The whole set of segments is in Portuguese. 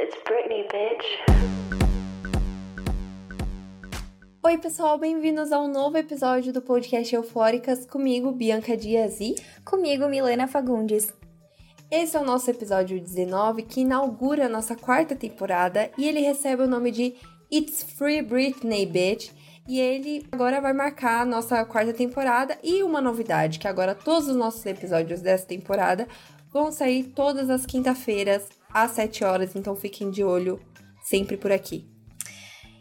It's Britney, bitch. Oi, pessoal, bem-vindos a um novo episódio do podcast Eufóricas, comigo, Bianca Dias e comigo, Milena Fagundes. Esse é o nosso episódio 19, que inaugura a nossa quarta temporada e ele recebe o nome de It's Free Britney, bitch. E ele agora vai marcar a nossa quarta temporada e uma novidade, que agora todos os nossos episódios dessa temporada vão sair todas as quinta-feiras às 7 horas, então fiquem de olho sempre por aqui.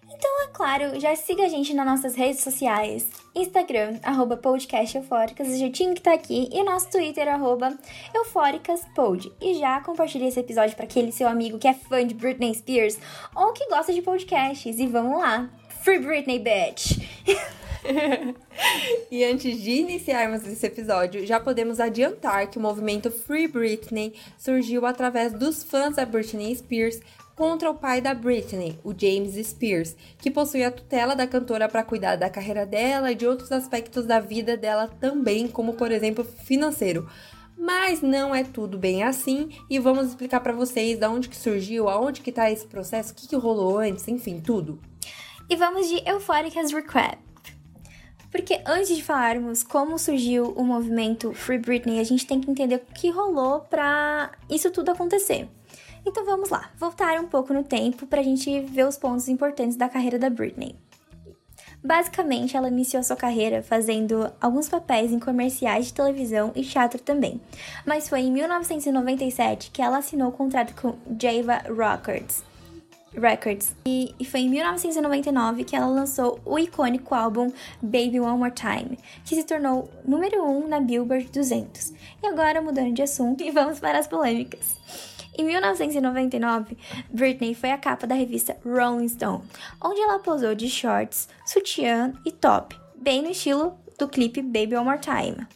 Então, é claro, já siga a gente nas nossas redes sociais. Instagram, arroba podcast eufóricas, o jeitinho que tá aqui, e nosso Twitter, arroba eufóricaspod. E já compartilhe esse episódio para aquele seu amigo que é fã de Britney Spears ou que gosta de podcasts. E vamos lá! Free Britney, bitch! e antes de iniciarmos esse episódio, já podemos adiantar que o movimento Free Britney surgiu através dos fãs da Britney Spears contra o pai da Britney, o James Spears, que possui a tutela da cantora para cuidar da carreira dela e de outros aspectos da vida dela também, como por exemplo financeiro. Mas não é tudo bem assim e vamos explicar para vocês da onde que surgiu, aonde que tá esse processo, o que, que rolou antes, enfim, tudo. E vamos de Euphoric as Recap. Porque antes de falarmos como surgiu o movimento Free Britney, a gente tem que entender o que rolou para isso tudo acontecer. Então vamos lá, voltar um pouco no tempo para a gente ver os pontos importantes da carreira da Britney. Basicamente, ela iniciou sua carreira fazendo alguns papéis em comerciais de televisão e teatro também. Mas foi em 1997 que ela assinou o contrato com Java Records, Records. E, e, foi em 1999 que ela lançou o icônico álbum Baby One More Time, que se tornou número 1 um na Billboard 200. E agora, mudando de assunto, e vamos para as polêmicas. Em 1999, Britney foi a capa da revista Rolling Stone, onde ela posou de shorts, sutiã e top, bem no estilo do clipe Baby One More Time.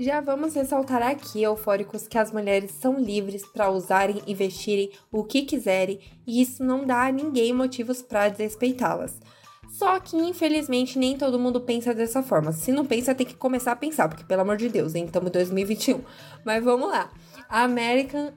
Já vamos ressaltar aqui, eufóricos, que as mulheres são livres para usarem e vestirem o que quiserem e isso não dá a ninguém motivos para desrespeitá-las. Só que, infelizmente, nem todo mundo pensa dessa forma. Se não pensa, tem que começar a pensar, porque, pelo amor de Deus, hein? Estamos em 2021. Mas vamos lá. A American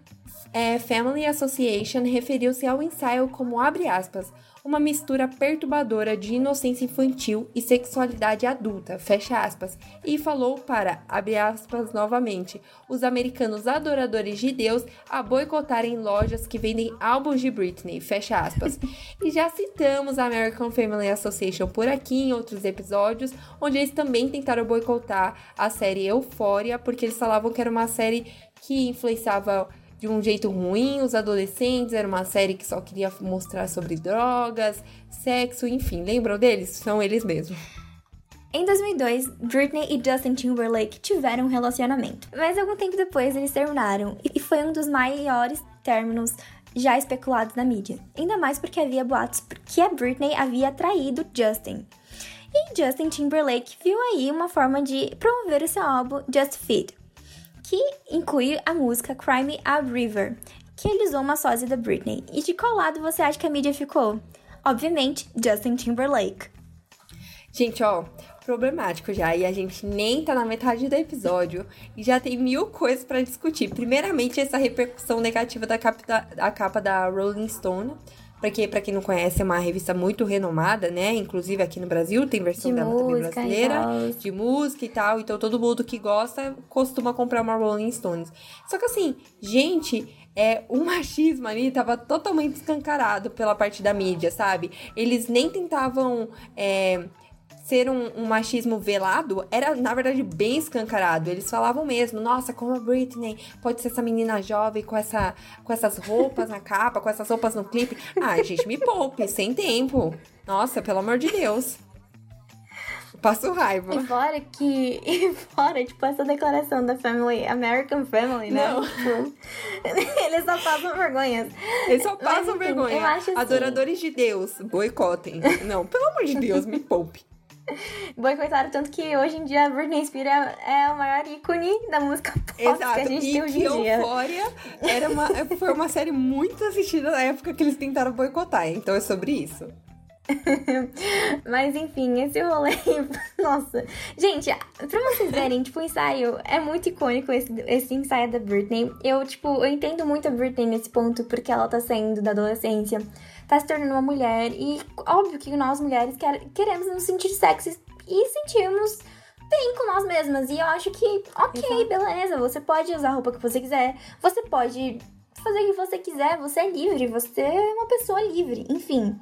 é, Family Association referiu-se ao ensaio como, abre aspas, uma mistura perturbadora de inocência infantil e sexualidade adulta, fecha aspas, e falou para, abre aspas novamente, os americanos adoradores de Deus a boicotarem lojas que vendem álbuns de Britney, fecha aspas. e já citamos a American Family Association por aqui em outros episódios, onde eles também tentaram boicotar a série Euphoria, porque eles falavam que era uma série que influenciava de um jeito ruim os adolescentes, era uma série que só queria mostrar sobre drogas, sexo, enfim, lembram deles? São eles mesmos. Em 2002, Britney e Justin Timberlake tiveram um relacionamento, mas algum tempo depois eles terminaram e foi um dos maiores términos já especulados na mídia. Ainda mais porque havia boatos que a Britney havia traído Justin. E Justin Timberlake viu aí uma forma de promover o seu álbum Just Fit, que inclui a música Crime a River, que ele usou uma sósia da Britney. E de qual lado você acha que a mídia ficou? Obviamente, Justin Timberlake. Gente, ó, problemático já, e a gente nem tá na metade do episódio e já tem mil coisas para discutir. Primeiramente, essa repercussão negativa da da, capa da Rolling Stone, porque para quem não conhece é uma revista muito renomada, né? Inclusive aqui no Brasil tem versão de dela também brasileira, de música e tal. Então todo mundo que gosta costuma comprar uma Rolling Stones. Só que assim, gente, é, o machismo ali tava totalmente escancarado pela parte da mídia, sabe? Eles nem tentavam é, ser um, um, machismo velado era, na verdade, bem escancarado. Eles falavam mesmo, nossa, como a Britney pode ser essa menina jovem com, essa, com essas roupas na capa, com essas roupas no clipe. Ai, gente, me poupe, sem tempo. Nossa, pelo amor de Deus. Passo raiva. E fora que. E fora, tipo, essa declaração da Family, American Family, né? Não. Tipo, eles só passam vergonha. Eles só passam Mas, vergonha. Eu acho assim, Adoradores de Deus, boicotem. Não, pelo amor de Deus, me poupe. boicotaram tanto que hoje em dia a Britney Spears é o maior ícone da música pop Exato. que a gente e tem hoje em dia. Euphoria era uma, foi uma série muito assistida na época que eles tentaram boicotar, então é sobre isso. Mas enfim, esse rolê. Nossa. Gente, pra vocês verem, tipo, o ensaio é muito icônico esse, esse ensaio da Britney. Eu, tipo, eu entendo muito a Britney nesse ponto, porque ela tá saindo da adolescência, tá se tornando uma mulher. E óbvio que nós mulheres quer, queremos nos sentir sexys e sentirmos bem com nós mesmas. E eu acho que, ok, beleza, você pode usar a roupa que você quiser, você pode fazer o que você quiser, você é livre, você é uma pessoa livre, enfim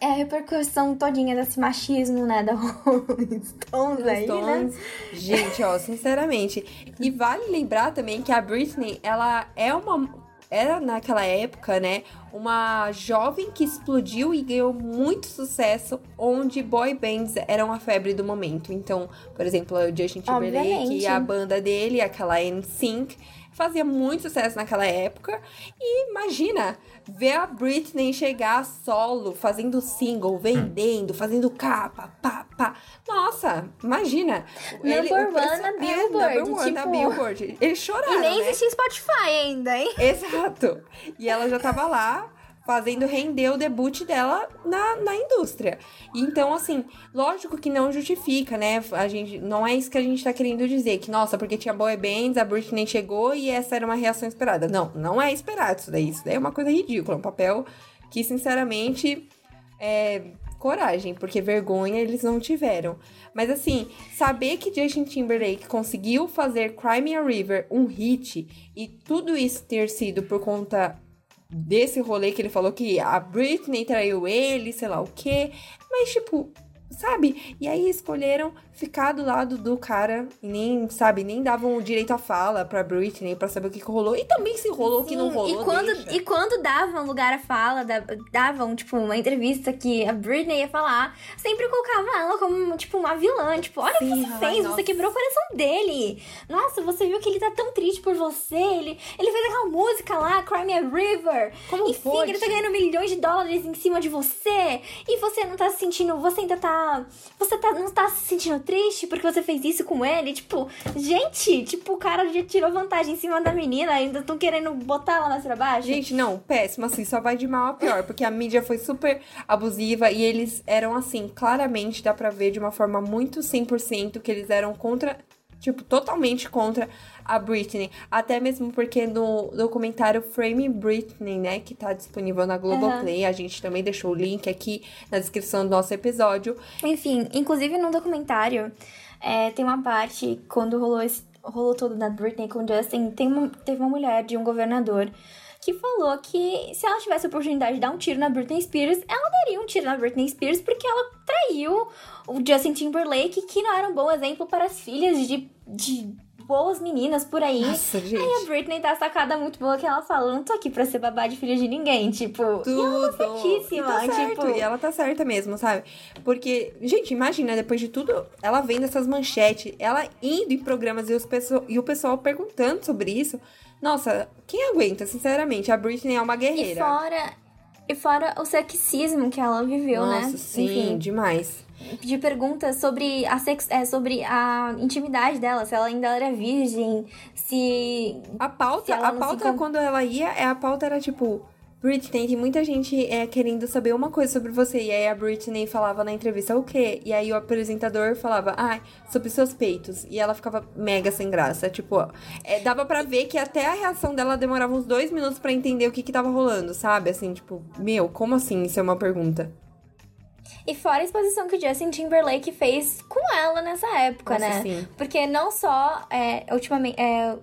é a repercussão todinha desse machismo, né, da Rolling Stones aí, Stones. né? Gente, ó, sinceramente. E vale lembrar também que a Britney, ela é uma... Era naquela época, né, uma jovem que explodiu e ganhou muito sucesso, onde boy bands eram a febre do momento. Então, por exemplo, o Justin Timberlake e a banda dele, aquela NSYNC, fazia muito sucesso naquela época. E imagina ver a Britney chegar solo, fazendo single, vendendo, fazendo capa, pá, pá. Nossa, imagina. Number ele, one na Billboard. É, one tipo... na Billboard. Eles choraram, E nem né? existia Spotify ainda, hein? Exato. E ela já tava lá fazendo render o debut dela na, na indústria. Então, assim, lógico que não justifica, né? A gente, não é isso que a gente tá querendo dizer, que, nossa, porque tinha boy bands, a Britney chegou e essa era uma reação esperada. Não, não é esperado isso daí. Isso daí é uma coisa ridícula, um papel que, sinceramente, é coragem, porque vergonha eles não tiveram. Mas assim, saber que Justin Timberlake conseguiu fazer Crime a River um hit e tudo isso ter sido por conta desse rolê que ele falou que a Britney traiu ele, sei lá o quê. Mas, tipo, sabe? E aí escolheram ficar do lado do cara e nem, sabe, nem davam o direito à fala pra Britney pra saber o que, que rolou. E também se rolou o que não rolou. E quando, deixa. e quando davam lugar à fala, davam, tipo, uma entrevista que a Britney ia falar, sempre colocava ela como, tipo, uma vilã. Tipo, olha Sim, o que você fez, nossa. você quebrou o coração dele. Nossa, você viu que ele tá tão triste por você. Ele, ele fez aquela música lá, Cry Me a River. Como Enfim, pode? ele tá ganhando milhões de dólares em cima de você. E você não tá se sentindo, você ainda tá. Você tá, não tá se sentindo triste porque você fez isso com ele. Tipo, gente, tipo, o cara já tirou vantagem em cima da menina, ainda estão querendo botar ela mais pra baixo. Gente, não, péssimo, assim, só vai de mal a pior, porque a mídia foi super abusiva e eles eram, assim, claramente dá pra ver de uma forma muito 100% que eles eram contra tipo, totalmente contra a Britney. Até mesmo porque no documentário Frame Britney, né, que tá disponível na Globoplay, uhum. a gente também deixou o link aqui na descrição do nosso episódio. Enfim, inclusive no documentário, é, tem uma parte quando rolou esse rolou todo da Britney com Justin, tem uma, teve uma mulher de um governador que falou que se ela tivesse a oportunidade de dar um tiro na Britney Spears, ela daria um tiro na Britney Spears porque ela traiu o Justin Timberlake, que não era um bom exemplo para as filhas de, de boas meninas por aí. Nossa, gente. Aí a Britney tá sacada muito boa que ela fala: não tô aqui pra ser babá de filha de ninguém. Tipo, Tudo. e ela tá certíssima. Tá tipo... e ela tá certa mesmo, sabe? Porque, gente, imagina, depois de tudo, ela vendo essas manchetes, ela indo em programas e, os pessoal, e o pessoal perguntando sobre isso. Nossa, quem aguenta, sinceramente? A Britney é uma guerreira. E fora, e fora o sexismo que ela viveu, Nossa, né? Nossa, sim, Enfim, demais. De perguntas sobre a, sex, é, sobre a intimidade dela, se ela ainda era virgem, se. A pauta, a pauta se... quando ela ia, é, a pauta era tipo Britney, tem muita gente é, querendo saber uma coisa sobre você. E aí a Britney falava na entrevista o quê? E aí o apresentador falava, ah, sobre seus peitos. E ela ficava mega sem graça. Tipo, é, dava para ver que até a reação dela demorava uns dois minutos para entender o que que tava rolando, sabe? Assim, tipo, meu, como assim? Isso é uma pergunta. E fora a exposição que o Justin Timberlake fez com ela nessa época, Nossa, né? Sim. Porque não só, é, ultimamente, é,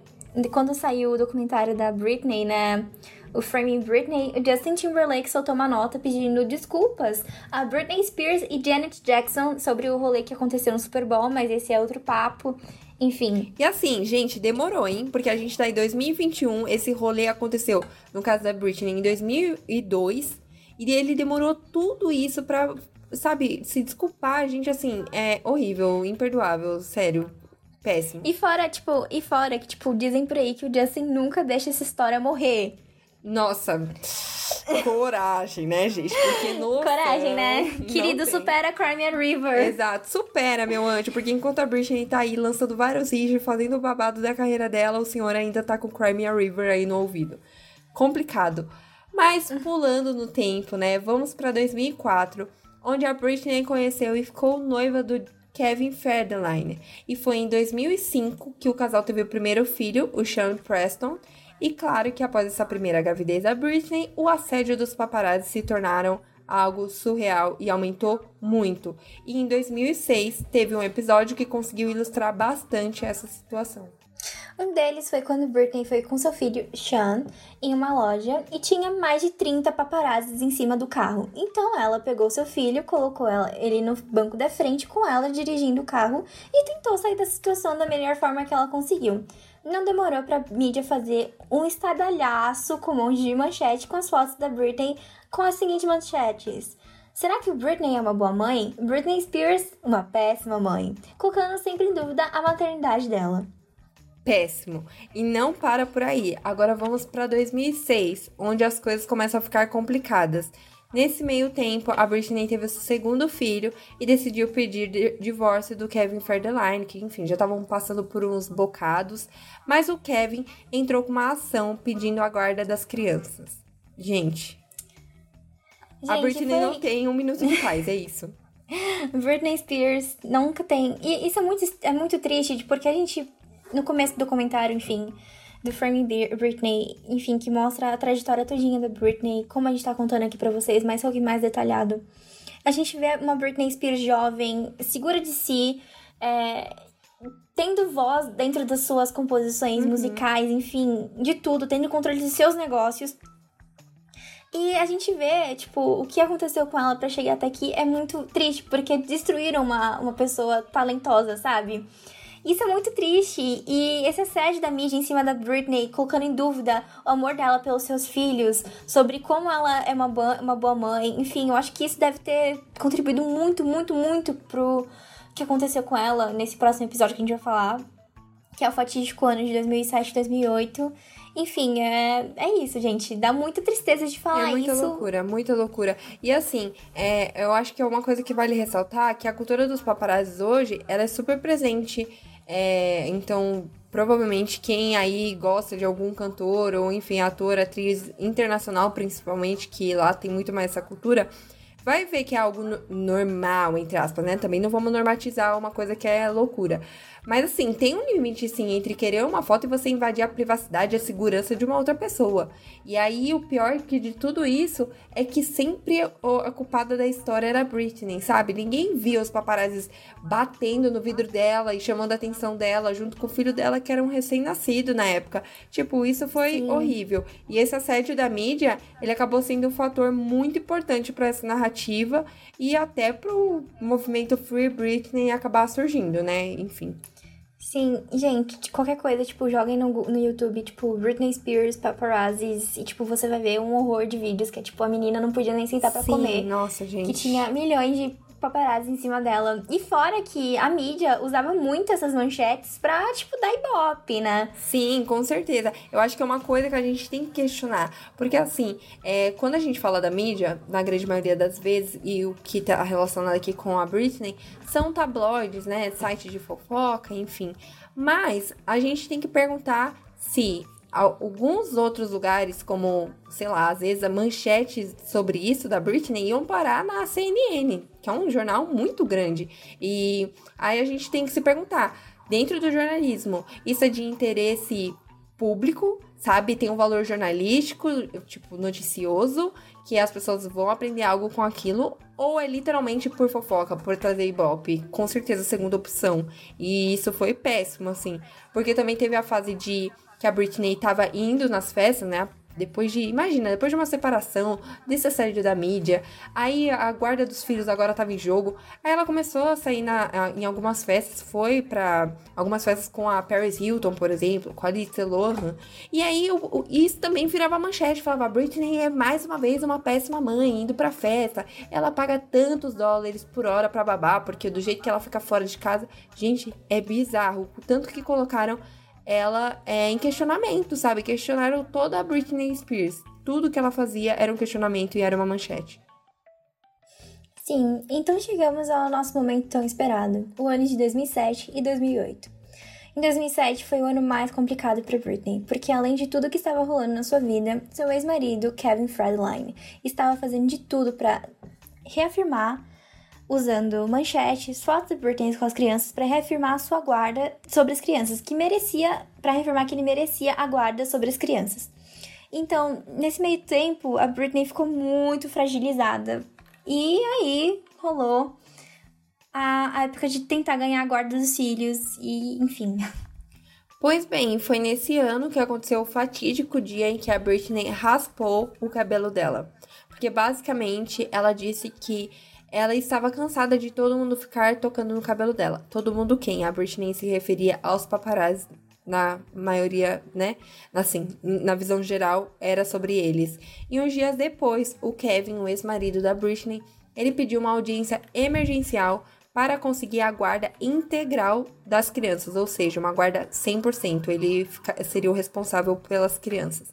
quando saiu o documentário da Britney, né? o Framing Britney, o Justin Timberlake soltou uma nota pedindo desculpas a Britney Spears e Janet Jackson sobre o rolê que aconteceu no Super Bowl, mas esse é outro papo. Enfim. E assim, gente, demorou, hein? Porque a gente tá em 2021, esse rolê aconteceu, no caso da Britney, em 2002. E ele demorou tudo isso pra, sabe, se desculpar. Gente, assim, é horrível, imperdoável, sério. Péssimo. E fora, tipo, e fora que, tipo, dizem por aí que o Justin nunca deixa essa história morrer. Nossa, coragem, né, gente? Porque no Coragem, né? Querido, tem. supera Crimea River. Exato, supera, meu anjo. Porque enquanto a Britney tá aí lançando vários vídeos, fazendo o babado da carreira dela, o senhor ainda tá com Crimea River aí no ouvido. Complicado. Mas pulando no tempo, né? Vamos para 2004, onde a Britney conheceu e ficou noiva do Kevin Federline. E foi em 2005 que o casal teve o primeiro filho, o Sean Preston. E claro que após essa primeira gravidez da Britney, o assédio dos paparazzi se tornaram algo surreal e aumentou muito. E em 2006 teve um episódio que conseguiu ilustrar bastante essa situação. Um deles foi quando Britney foi com seu filho, Sean, em uma loja e tinha mais de 30 paparazzis em cima do carro. Então ela pegou seu filho, colocou ela, ele no banco da frente com ela dirigindo o carro e tentou sair da situação da melhor forma que ela conseguiu. Não demorou pra mídia fazer um estadalhaço com um monte de manchete com as fotos da Britney com as seguintes manchetes. Será que Britney é uma boa mãe? Britney Spears, uma péssima mãe, colocando sempre em dúvida a maternidade dela péssimo. E não para por aí. Agora vamos para 2006, onde as coisas começam a ficar complicadas. Nesse meio tempo, a Britney teve seu segundo filho e decidiu pedir divórcio do Kevin Federline, que enfim, já estavam passando por uns bocados, mas o Kevin entrou com uma ação pedindo a guarda das crianças. Gente, Gente a Britney foi... não tem um minuto de paz, é isso. Britney Spears nunca tem. E isso é muito, é muito triste, porque a gente no começo do documentário, enfim, do Framing Britney, enfim, que mostra a trajetória todinha da Britney, como a gente tá contando aqui para vocês, mas só que mais detalhado. A gente vê uma Britney Spears jovem, segura de si, é, tendo voz dentro das suas composições uhum. musicais, enfim, de tudo, tendo controle de seus negócios. E a gente vê, tipo, o que aconteceu com ela para chegar até aqui é muito triste, porque destruíram uma, uma pessoa talentosa, sabe? Isso é muito triste. E esse assédio da mídia em cima da Britney, colocando em dúvida o amor dela pelos seus filhos, sobre como ela é uma, uma boa mãe. Enfim, eu acho que isso deve ter contribuído muito, muito, muito pro que aconteceu com ela nesse próximo episódio que a gente vai falar. Que é o fatídico ano de 2007 2008. Enfim, é, é isso, gente. Dá muita tristeza de falar isso. É muita isso. loucura, muita loucura. E assim, é, eu acho que é uma coisa que vale ressaltar que a cultura dos paparazzis hoje, ela é super presente é, então, provavelmente quem aí gosta de algum cantor ou, enfim, ator, atriz internacional, principalmente, que lá tem muito mais essa cultura, vai ver que é algo normal, entre aspas, né? Também não vamos normatizar uma coisa que é loucura. Mas assim, tem um limite sim entre querer uma foto e você invadir a privacidade e a segurança de uma outra pessoa. E aí o pior que de tudo isso é que sempre a culpada da história era a Britney, sabe? Ninguém via os paparazzis batendo no vidro dela e chamando a atenção dela junto com o filho dela que era um recém-nascido na época. Tipo, isso foi sim. horrível. E esse assédio da mídia, ele acabou sendo um fator muito importante para essa narrativa e até pro movimento Free Britney acabar surgindo, né? Enfim. Sim, gente, qualquer coisa, tipo, joguem no, no YouTube, tipo, Britney Spears, paparazzis, e, tipo, você vai ver um horror de vídeos que é, tipo, a menina não podia nem sentar pra Sim, comer. nossa, gente. Que tinha milhões de paparazzi em cima dela. E fora que a mídia usava muito essas manchetes pra, tipo, dar ibope, né? Sim, com certeza. Eu acho que é uma coisa que a gente tem que questionar. Porque, assim, é, quando a gente fala da mídia, na grande maioria das vezes, e o que tá relacionado aqui com a Britney, são tabloides, né? Sites de fofoca, enfim. Mas a gente tem que perguntar se alguns outros lugares, como, sei lá, às vezes a manchete sobre isso da Britney iam parar na CNN, que é um jornal muito grande. E aí a gente tem que se perguntar, dentro do jornalismo, isso é de interesse público, sabe? Tem um valor jornalístico, tipo, noticioso, que as pessoas vão aprender algo com aquilo, ou é literalmente por fofoca, por trazer ibope? Com certeza segunda opção. E isso foi péssimo, assim. Porque também teve a fase de que a Britney estava indo nas festas, né? Depois de, imagina, depois de uma separação, desse assédio da mídia, aí a guarda dos filhos agora estava em jogo. Aí ela começou a sair na, em algumas festas, foi para algumas festas com a Paris Hilton, por exemplo, com a Lindsay Lohan. E aí o, o, isso também virava manchete, falava: Britney é mais uma vez uma péssima mãe, indo pra festa. Ela paga tantos dólares por hora pra babá, porque do jeito que ela fica fora de casa, gente, é bizarro. O tanto que colocaram ela é em questionamento, sabe? Questionaram toda a Britney Spears. Tudo que ela fazia era um questionamento e era uma manchete. Sim, então chegamos ao nosso momento tão esperado, o ano de 2007 e 2008. Em 2007 foi o ano mais complicado para Britney, porque além de tudo que estava rolando na sua vida, seu ex-marido, Kevin Fredline, estava fazendo de tudo para reafirmar usando manchetes, fotos de Britney com as crianças para reafirmar a sua guarda sobre as crianças, que merecia, para reafirmar que ele merecia a guarda sobre as crianças. Então, nesse meio tempo, a Britney ficou muito fragilizada. E aí rolou a, a época de tentar ganhar a guarda dos filhos e, enfim. Pois bem, foi nesse ano que aconteceu o fatídico dia em que a Britney raspou o cabelo dela. Porque basicamente ela disse que ela estava cansada de todo mundo ficar tocando no cabelo dela. Todo mundo quem? A Britney se referia aos paparazzi na maioria, né? Assim, na visão geral, era sobre eles. E uns dias depois, o Kevin, o ex-marido da Britney, ele pediu uma audiência emergencial para conseguir a guarda integral das crianças, ou seja, uma guarda 100%. Ele seria o responsável pelas crianças.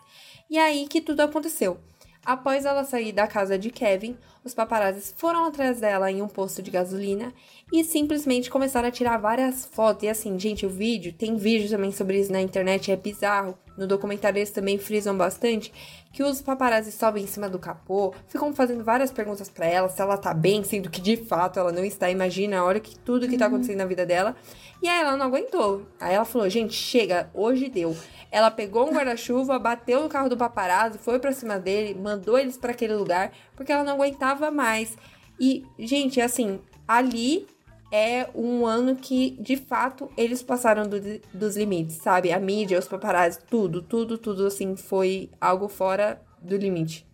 E aí que tudo aconteceu. Após ela sair da casa de Kevin, os paparazzis foram atrás dela em um posto de gasolina e simplesmente começaram a tirar várias fotos. E assim, gente, o vídeo, tem vídeo também sobre isso na internet, é bizarro. No documentário eles também frisam bastante que os paparazzi sobem em cima do capô, ficam fazendo várias perguntas para ela se ela tá bem, sendo que de fato ela não está. Imagina, olha que tudo que tá uhum. acontecendo na vida dela. E aí ela não aguentou. Aí ela falou: "Gente, chega, hoje deu". Ela pegou um guarda-chuva, bateu no carro do paparazzo, foi para cima dele, mandou eles para aquele lugar, porque ela não aguentava mais. E, gente, assim, ali é um ano que, de fato, eles passaram do, dos limites, sabe? A mídia, os paparazzi, tudo, tudo, tudo, assim, foi algo fora do limite.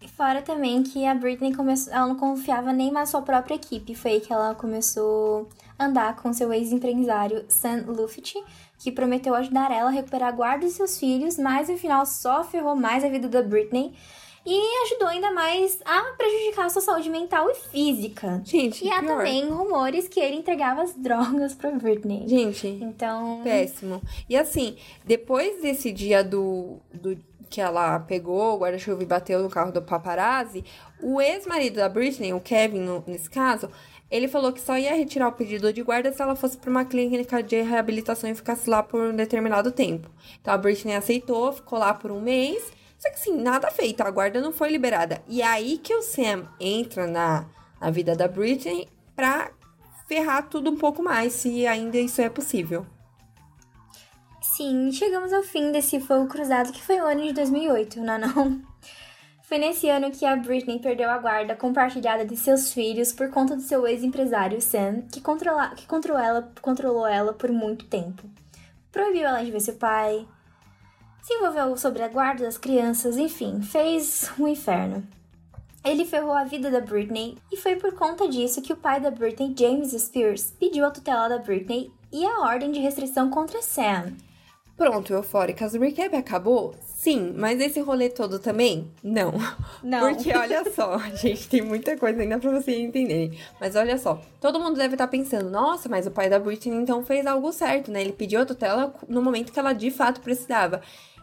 E fora também que a Britney começou, ela não confiava nem na sua própria equipe. Foi aí que ela começou a andar com seu ex-empresário Sam Luft, que prometeu ajudar ela a recuperar a guarda de seus filhos, mas no final só ferrou mais a vida da Britney e ajudou ainda mais a prejudicar a sua saúde mental e física. Gente, e há pior. também rumores que ele entregava as drogas pra Britney. Gente, então péssimo. E assim, depois desse dia do, do que ela pegou o guarda-chuva e bateu no carro do paparazzi, o ex-marido da Britney, o Kevin, no, nesse caso, ele falou que só ia retirar o pedido de guarda se ela fosse para uma clínica de reabilitação e ficasse lá por um determinado tempo. Então a Britney aceitou, ficou lá por um mês. Só que assim, nada feito, a guarda não foi liberada. E aí que o Sam entra na, na vida da Britney pra ferrar tudo um pouco mais, se ainda isso é possível. Sim, chegamos ao fim desse fogo cruzado que foi o ano de 2008, não é não? Foi nesse ano que a Britney perdeu a guarda compartilhada de seus filhos por conta do seu ex-empresário Sam, que, controla, que controlou, ela, controlou ela por muito tempo. Proibiu ela de ver seu pai, se envolveu sobre a guarda das crianças, enfim, fez um inferno. Ele ferrou a vida da Britney e foi por conta disso que o pai da Britney, James Spears, pediu a tutela da Britney e a ordem de restrição contra Sam. Pronto, Eufóricas, o recap acabou? Sim, mas esse rolê todo também? Não. Não. Porque olha só, gente, tem muita coisa ainda pra vocês entenderem. Mas olha só, todo mundo deve estar tá pensando, nossa, mas o pai da Britney então fez algo certo, né? Ele pediu a tutela no momento que ela de fato precisava.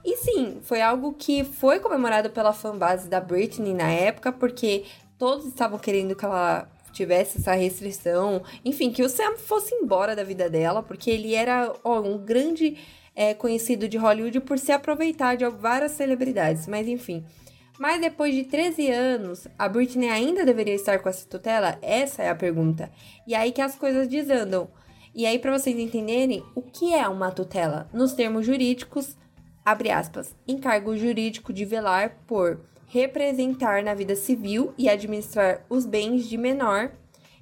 E sim, foi algo que foi comemorado pela fanbase da Britney na época, porque todos estavam querendo que ela tivesse essa restrição, enfim, que o Sam fosse embora da vida dela, porque ele era ó, um grande é, conhecido de Hollywood por se aproveitar de várias celebridades, mas enfim. Mas depois de 13 anos, a Britney ainda deveria estar com essa tutela? Essa é a pergunta. E aí que as coisas desandam. E aí, para vocês entenderem, o que é uma tutela? Nos termos jurídicos, abre aspas, encargo jurídico de velar por representar na vida civil e administrar os bens de menor,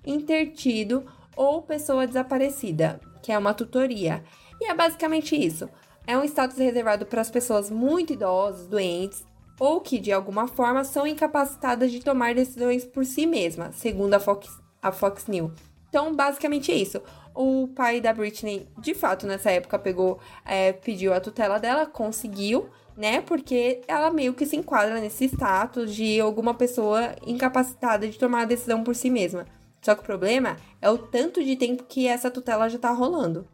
intertido ou pessoa desaparecida, que é uma tutoria. E é basicamente isso. É um status reservado para as pessoas muito idosas, doentes ou que de alguma forma são incapacitadas de tomar decisões por si mesmas, segundo a Fox, a Fox News. Então, basicamente é isso. O pai da Britney, de fato, nessa época, pegou, é, pediu a tutela dela, conseguiu, né? Porque ela meio que se enquadra nesse status de alguma pessoa incapacitada de tomar a decisão por si mesma. Só que o problema é o tanto de tempo que essa tutela já tá rolando.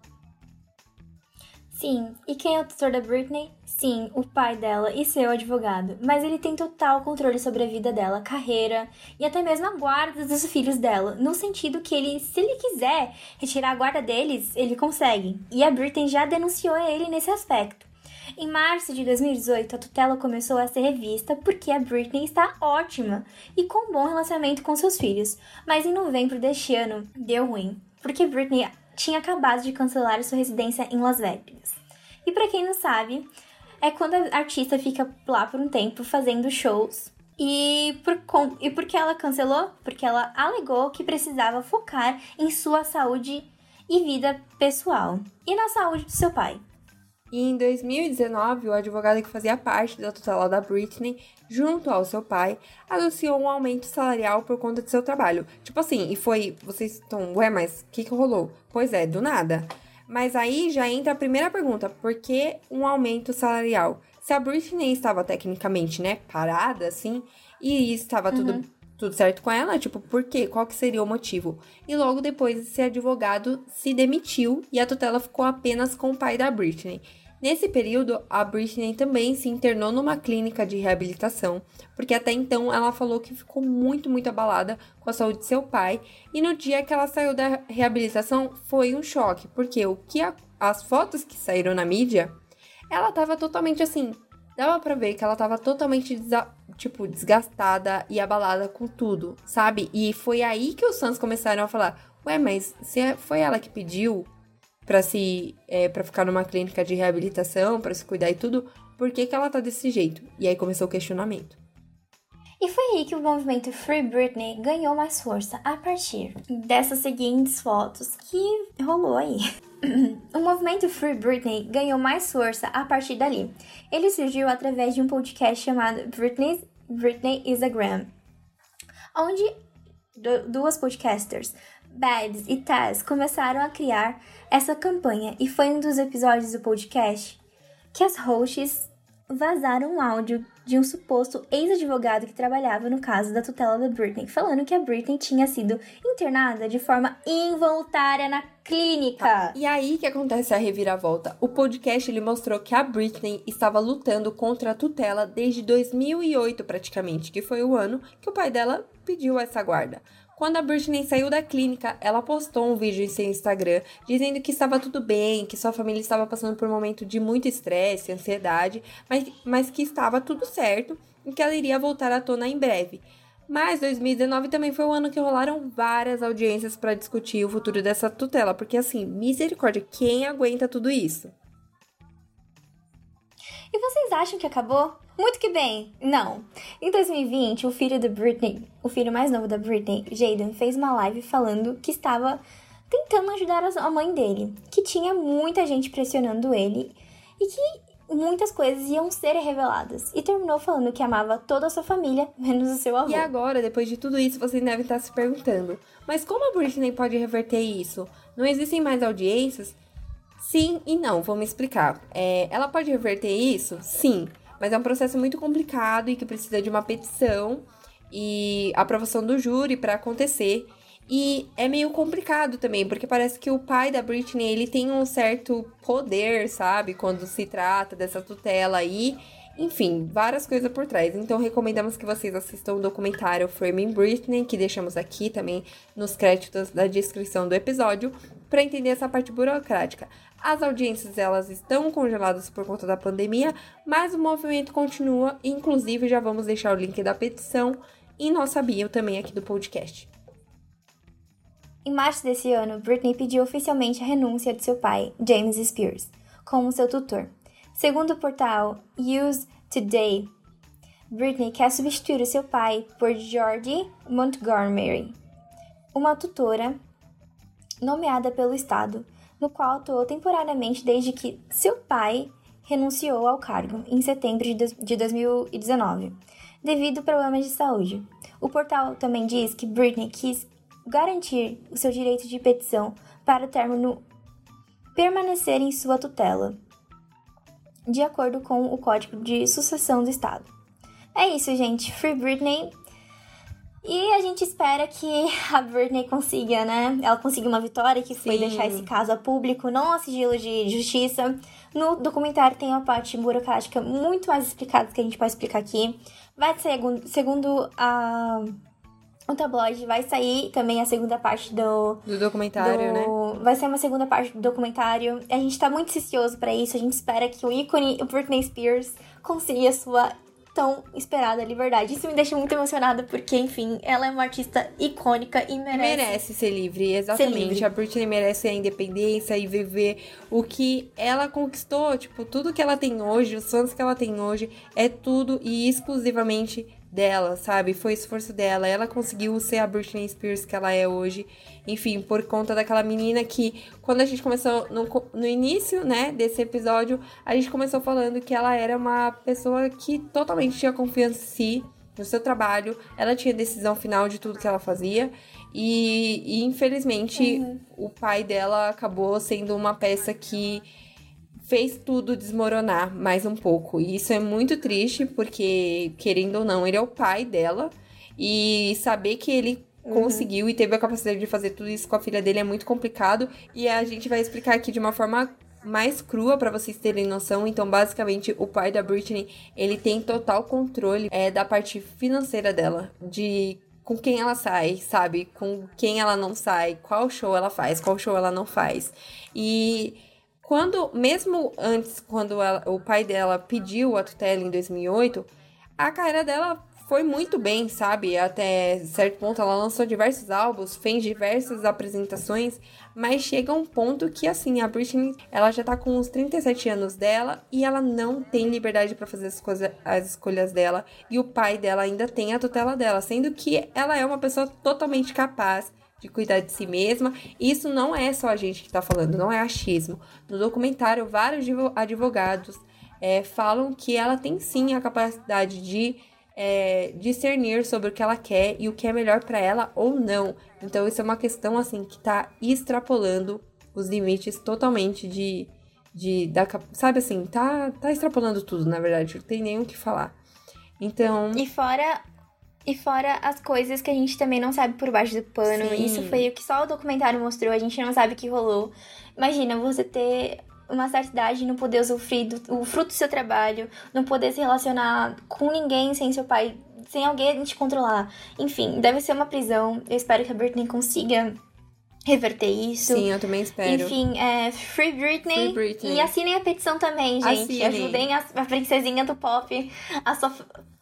Sim, e quem é o tutor da Britney? Sim, o pai dela e seu advogado, mas ele tem total controle sobre a vida dela, carreira e até mesmo a guarda dos filhos dela, no sentido que ele, se ele quiser retirar a guarda deles, ele consegue. E a Britney já denunciou ele nesse aspecto. Em março de 2018, a tutela começou a ser revista porque a Britney está ótima e com bom relacionamento com seus filhos, mas em novembro deste ano deu ruim, porque Britney tinha acabado de cancelar sua residência em Las Vegas. E para quem não sabe, é quando a artista fica lá por um tempo fazendo shows. E por, e por que ela cancelou? Porque ela alegou que precisava focar em sua saúde e vida pessoal e na saúde do seu pai. E em 2019, o advogado que fazia parte da tutela da Britney, junto ao seu pai, anunciou um aumento salarial por conta de seu trabalho. Tipo assim, e foi. Vocês estão. Ué, mas o que, que rolou? Pois é, do nada. Mas aí já entra a primeira pergunta: por que um aumento salarial? Se a Britney estava tecnicamente, né, parada, assim, e estava uhum. tudo, tudo certo com ela, tipo, por quê? Qual que seria o motivo? E logo depois esse advogado se demitiu e a tutela ficou apenas com o pai da Britney. Nesse período, a Britney também se internou numa clínica de reabilitação, porque até então ela falou que ficou muito, muito abalada com a saúde de seu pai, e no dia que ela saiu da reabilitação foi um choque, porque o que a, as fotos que saíram na mídia, ela tava totalmente assim, dava para ver que ela tava totalmente tipo desgastada e abalada com tudo, sabe? E foi aí que os fãs começaram a falar: "Ué, mas se foi ela que pediu para se é, para ficar numa clínica de reabilitação, para se cuidar e tudo, por que, que ela tá desse jeito? E aí começou o questionamento. E foi aí que o movimento Free Britney ganhou mais força a partir dessas seguintes fotos que rolou aí. o movimento Free Britney ganhou mais força a partir dali. Ele surgiu através de um podcast chamado Britney, Britney is a Gram, onde duas podcasters, Babs e Taz, começaram a criar essa campanha e foi um dos episódios do podcast que as hosts vazaram um áudio de um suposto ex-advogado que trabalhava no caso da tutela da Britney, falando que a Britney tinha sido internada de forma involuntária na clínica. Tá. E aí que acontece a reviravolta. O podcast ele mostrou que a Britney estava lutando contra a tutela desde 2008 praticamente, que foi o ano que o pai dela pediu essa guarda. Quando a Britney saiu da clínica, ela postou um vídeo em seu Instagram dizendo que estava tudo bem, que sua família estava passando por um momento de muito estresse, ansiedade, mas, mas que estava tudo certo e que ela iria voltar à tona em breve. Mas 2019 também foi o ano que rolaram várias audiências para discutir o futuro dessa tutela, porque assim, misericórdia, quem aguenta tudo isso? E vocês acham que acabou? Muito que bem. Não. Em 2020, o filho da Britney, o filho mais novo da Britney, Jaden, fez uma live falando que estava tentando ajudar a mãe dele, que tinha muita gente pressionando ele e que muitas coisas iam ser reveladas. E terminou falando que amava toda a sua família, menos o seu avô. E agora, depois de tudo isso, vocês devem estar se perguntando: mas como a Britney pode reverter isso? Não existem mais audiências? Sim e não, vou me explicar. É, ela pode reverter isso? Sim. Mas é um processo muito complicado e que precisa de uma petição e aprovação do júri para acontecer. E é meio complicado também, porque parece que o pai da Britney, ele tem um certo poder, sabe? Quando se trata dessa tutela aí. Enfim, várias coisas por trás. Então, recomendamos que vocês assistam o documentário Framing Britney, que deixamos aqui também nos créditos da descrição do episódio, para entender essa parte burocrática. As audiências elas estão congeladas por conta da pandemia, mas o movimento continua, inclusive já vamos deixar o link da petição em nossa bio também aqui do podcast. Em março desse ano, Britney pediu oficialmente a renúncia de seu pai, James Spears, como seu tutor. Segundo o portal Use Today, Britney quer substituir o seu pai por Georgie Montgomery, uma tutora nomeada pelo Estado no qual atuou temporariamente desde que seu pai renunciou ao cargo em setembro de 2019, devido a problemas de saúde. O portal também diz que Britney quis garantir o seu direito de petição para o término permanecer em sua tutela, de acordo com o Código de Sucessão do Estado. É isso, gente. Free Britney. E a gente espera que a Britney consiga, né? Ela consiga uma vitória, que foi Sim. deixar esse caso a público, não a sigilo de justiça. No documentário tem uma parte burocrática muito mais explicada que a gente pode explicar aqui. Vai ser, segundo a, o tabloide, vai sair também a segunda parte do, Do documentário, né? do- Vai ser uma segunda parte do documentário. A gente tá muito ansioso pra isso. A gente espera que o ícone, o Britney Spears, consiga a sua tão esperada liberdade. Isso me deixa muito emocionada porque, enfim, ela é uma artista icônica e merece. Merece ser livre, exatamente. livre. A Britney merece a independência e viver o que ela conquistou. Tipo, tudo que ela tem hoje, os fãs que ela tem hoje, é tudo e exclusivamente dela, sabe? Foi esforço dela. Ela conseguiu ser a Britney Spears que ela é hoje. Enfim, por conta daquela menina que, quando a gente começou no, no início, né, desse episódio, a gente começou falando que ela era uma pessoa que totalmente tinha confiança em si, no seu trabalho, ela tinha decisão final de tudo que ela fazia. E, e, infelizmente o pai dela acabou sendo uma peça que fez tudo desmoronar mais um pouco. E isso é muito triste, porque, querendo ou não, ele é o pai dela. E saber que ele conseguiu e teve a capacidade de fazer tudo isso com a filha dele é muito complicado. E a gente vai explicar aqui de uma forma mais crua para vocês terem noção. Então, basicamente, o pai da Britney, ele tem total controle é, da parte financeira dela, de com quem ela sai, sabe? Com quem ela não sai, qual show ela faz, qual show ela não faz. E quando, mesmo antes, quando ela- o pai dela pediu a tutela em 2008, a carreira dela foi muito bem, sabe? Até certo ponto ela lançou diversos álbuns, fez diversas apresentações, mas chega um ponto que assim, a Britney, ela já tá com os 37 anos dela e ela não tem liberdade pra fazer as as escolhas dela, e o pai dela ainda tem a tutela dela, sendo que ela é uma pessoa totalmente capaz de cuidar de si mesma. Isso não é só a gente que tá falando, não é achismo. No documentário, vários advo- advogados é, falam que ela tem sim a capacidade de é, discernir sobre o que ela quer e o que é melhor pra ela ou não. Então, isso é uma questão assim que tá extrapolando os limites totalmente de. de da, sabe assim, tá, tá extrapolando tudo, na verdade, não tem nem o que falar. Então, E fora. E fora as coisas que a gente também não sabe por baixo do pano. Sim. Isso foi o que só o documentário mostrou, a gente não sabe o que rolou. Imagina você ter uma certa idade e não poder usufruir do, o fruto do seu trabalho, não poder se relacionar com ninguém sem seu pai, sem alguém te controlar. Enfim, deve ser uma prisão. Eu espero que a Britney consiga reverter isso. sim, eu também espero. Enfim, é Free Britney. Free Britney. E assinem a petição também, gente. Assinem. Ajudem a, a princesinha do pop, a sua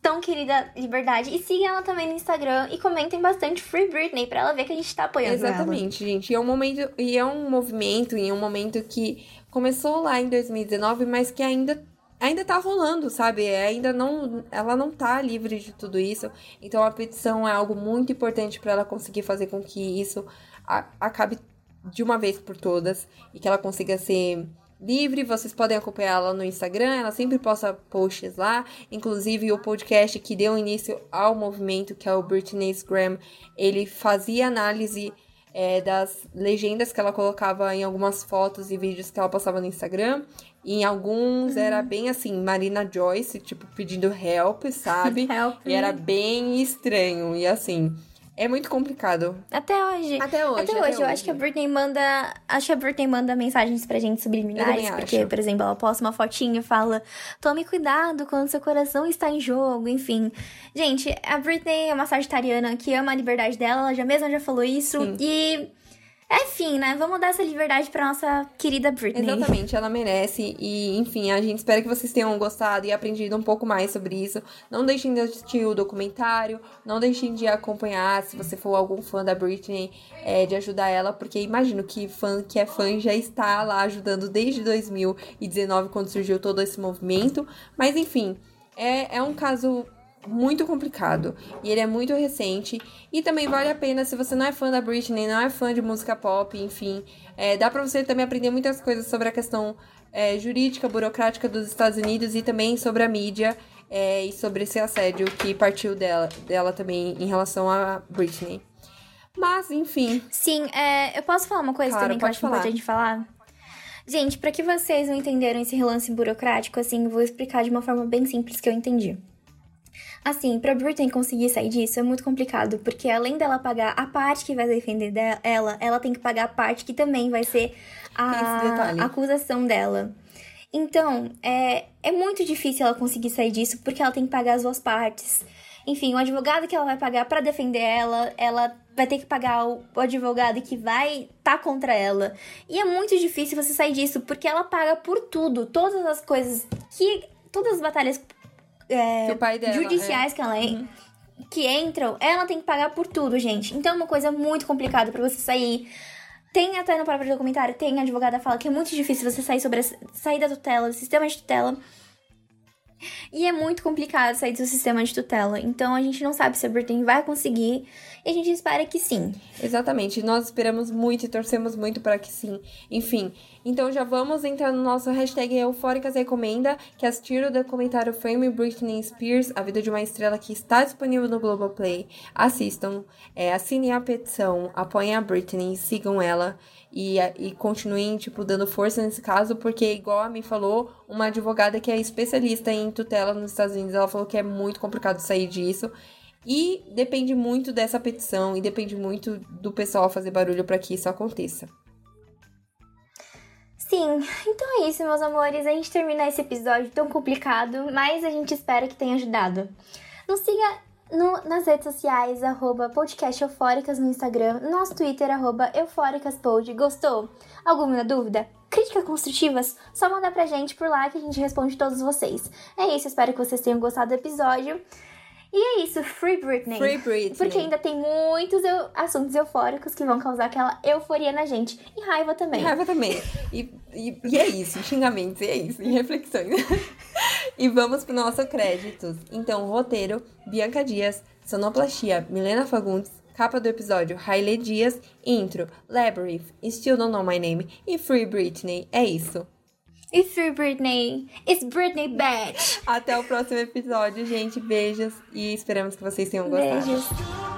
tão querida liberdade. E sigam ela também no Instagram e comentem bastante Free Britney pra ela ver que a gente tá apoiando ela. Exatamente, gente. E é um momento, e é um movimento, e é um momento que começou lá em 2019, mas que ainda ainda tá rolando, sabe? É, Ainda não, ela não tá livre de tudo isso. Então a petição é algo muito importante para ela conseguir fazer com que isso acabe de uma vez por todas e que ela consiga ser livre. Vocês podem acompanhá-la no Instagram, ela sempre posta posts lá. Inclusive, o podcast que deu início ao movimento, que é o Britney's Gram, ele fazia análise é, das legendas que ela colocava em algumas fotos e vídeos que ela postava no Instagram. E em alguns era bem assim, Marina Joyce, tipo, pedindo help, sabe? Help E era bem estranho. E assim, é muito complicado. Até hoje. Até hoje. Até hoje, eu acho que a Britney manda. Acho que a Britney manda mensagens pra gente subliminares. Porque, acho. por exemplo, ela posta uma fotinha e fala: Tome cuidado quando seu coração está em jogo, enfim. Gente, a Britney é uma sagitariana que ama a liberdade dela, ela já mesma já falou isso. Sim. E. Enfim, né? Vamos dar essa liberdade pra nossa querida Britney. Exatamente, ela merece. E, enfim, a gente espera que vocês tenham gostado e aprendido um pouco mais sobre isso. Não deixem de assistir o documentário, não deixem de acompanhar, se você for algum fã da Britney, é, de ajudar ela, porque imagino que fã que é fã já está lá ajudando desde 2019, quando surgiu todo esse movimento. Mas, enfim, é, é um caso muito complicado e ele é muito recente e também vale a pena se você não é fã da Britney, não é fã de música pop, enfim, é, dá pra você também aprender muitas coisas sobre a questão é, jurídica, burocrática dos Estados Unidos e também sobre a mídia é, e sobre esse assédio que partiu dela, dela também em relação a Britney. Mas, enfim, Sim, é, eu posso falar uma coisa Claro, também que eu pode acho falar. importante falar? Gente, pra que vocês não entenderam esse relance burocrático, assim, vou explicar de uma forma bem simples que eu entendi. Assim, pra Britney conseguir sair disso é muito complicado, porque além dela pagar a parte que vai defender ela, ela tem que pagar a parte que também vai ser a acusação dela. Então, é, é muito difícil ela conseguir sair disso, porque ela tem que pagar as duas partes. Enfim, o advogado que ela vai pagar para defender ela, ela vai ter que pagar o, advogado que vai tá contra ela. E é muito difícil você sair disso, porque ela paga por tudo, todas as coisas que. Todas as batalhas é, dela, judiciais é. que ela uhum. que entram, ela tem que pagar por tudo, gente. Então é uma coisa muito complicada para você sair. Tem até no próprio documentário, tem a advogada fala que é muito difícil você sair sobre a saída da tutela, do sistema de tutela. E é muito complicado sair do sistema de tutela. Então a gente não sabe se a Britney vai conseguir. E a gente espera que sim. Exatamente. Nós esperamos muito e torcemos muito para que sim. Enfim. Então já vamos entrar no nosso hashtag Eufóricas Recomenda, que assistir o documentário Frame Britney Spears, A Vida de uma Estrela, que está disponível no Globoplay. Assistam, é, assinem a petição, apoiem a Britney, sigam ela e, e continuem, tipo, dando força nesse caso, porque, igual a me falou, uma advogada que é especialista em tutela nos Estados Unidos, ela falou que é muito complicado sair disso. E depende muito dessa petição e depende muito do pessoal fazer barulho para que isso aconteça. Sim, então é isso, meus amores. A gente termina esse episódio tão complicado, mas a gente espera que tenha ajudado. Nos siga no, nas redes sociais, arroba podcast eufóricas no Instagram, nosso Twitter, arroba eufóricaspod. Gostou? Alguma dúvida? Críticas construtivas? Só mandar pra gente por lá que a gente responde todos vocês. É isso, espero que vocês tenham gostado do episódio. E é isso, Free Britney. Free Britney. Porque ainda tem muitos eu, assuntos eufóricos que vão causar aquela euforia na gente. E raiva também. E raiva também. E, e, e é isso, xingamentos, e é isso, e reflexões. e vamos pro nosso créditos. Então, roteiro, Bianca Dias, sonoplastia, Milena Fagundes, capa do episódio, Hailey Dias, intro, Labyrinth, Still Don't Know My Name e Free Britney. É isso. E Free Britney. It's Britney Bitch. Até o próximo episódio, gente. Beijos e esperamos que vocês tenham gostado. Beijos.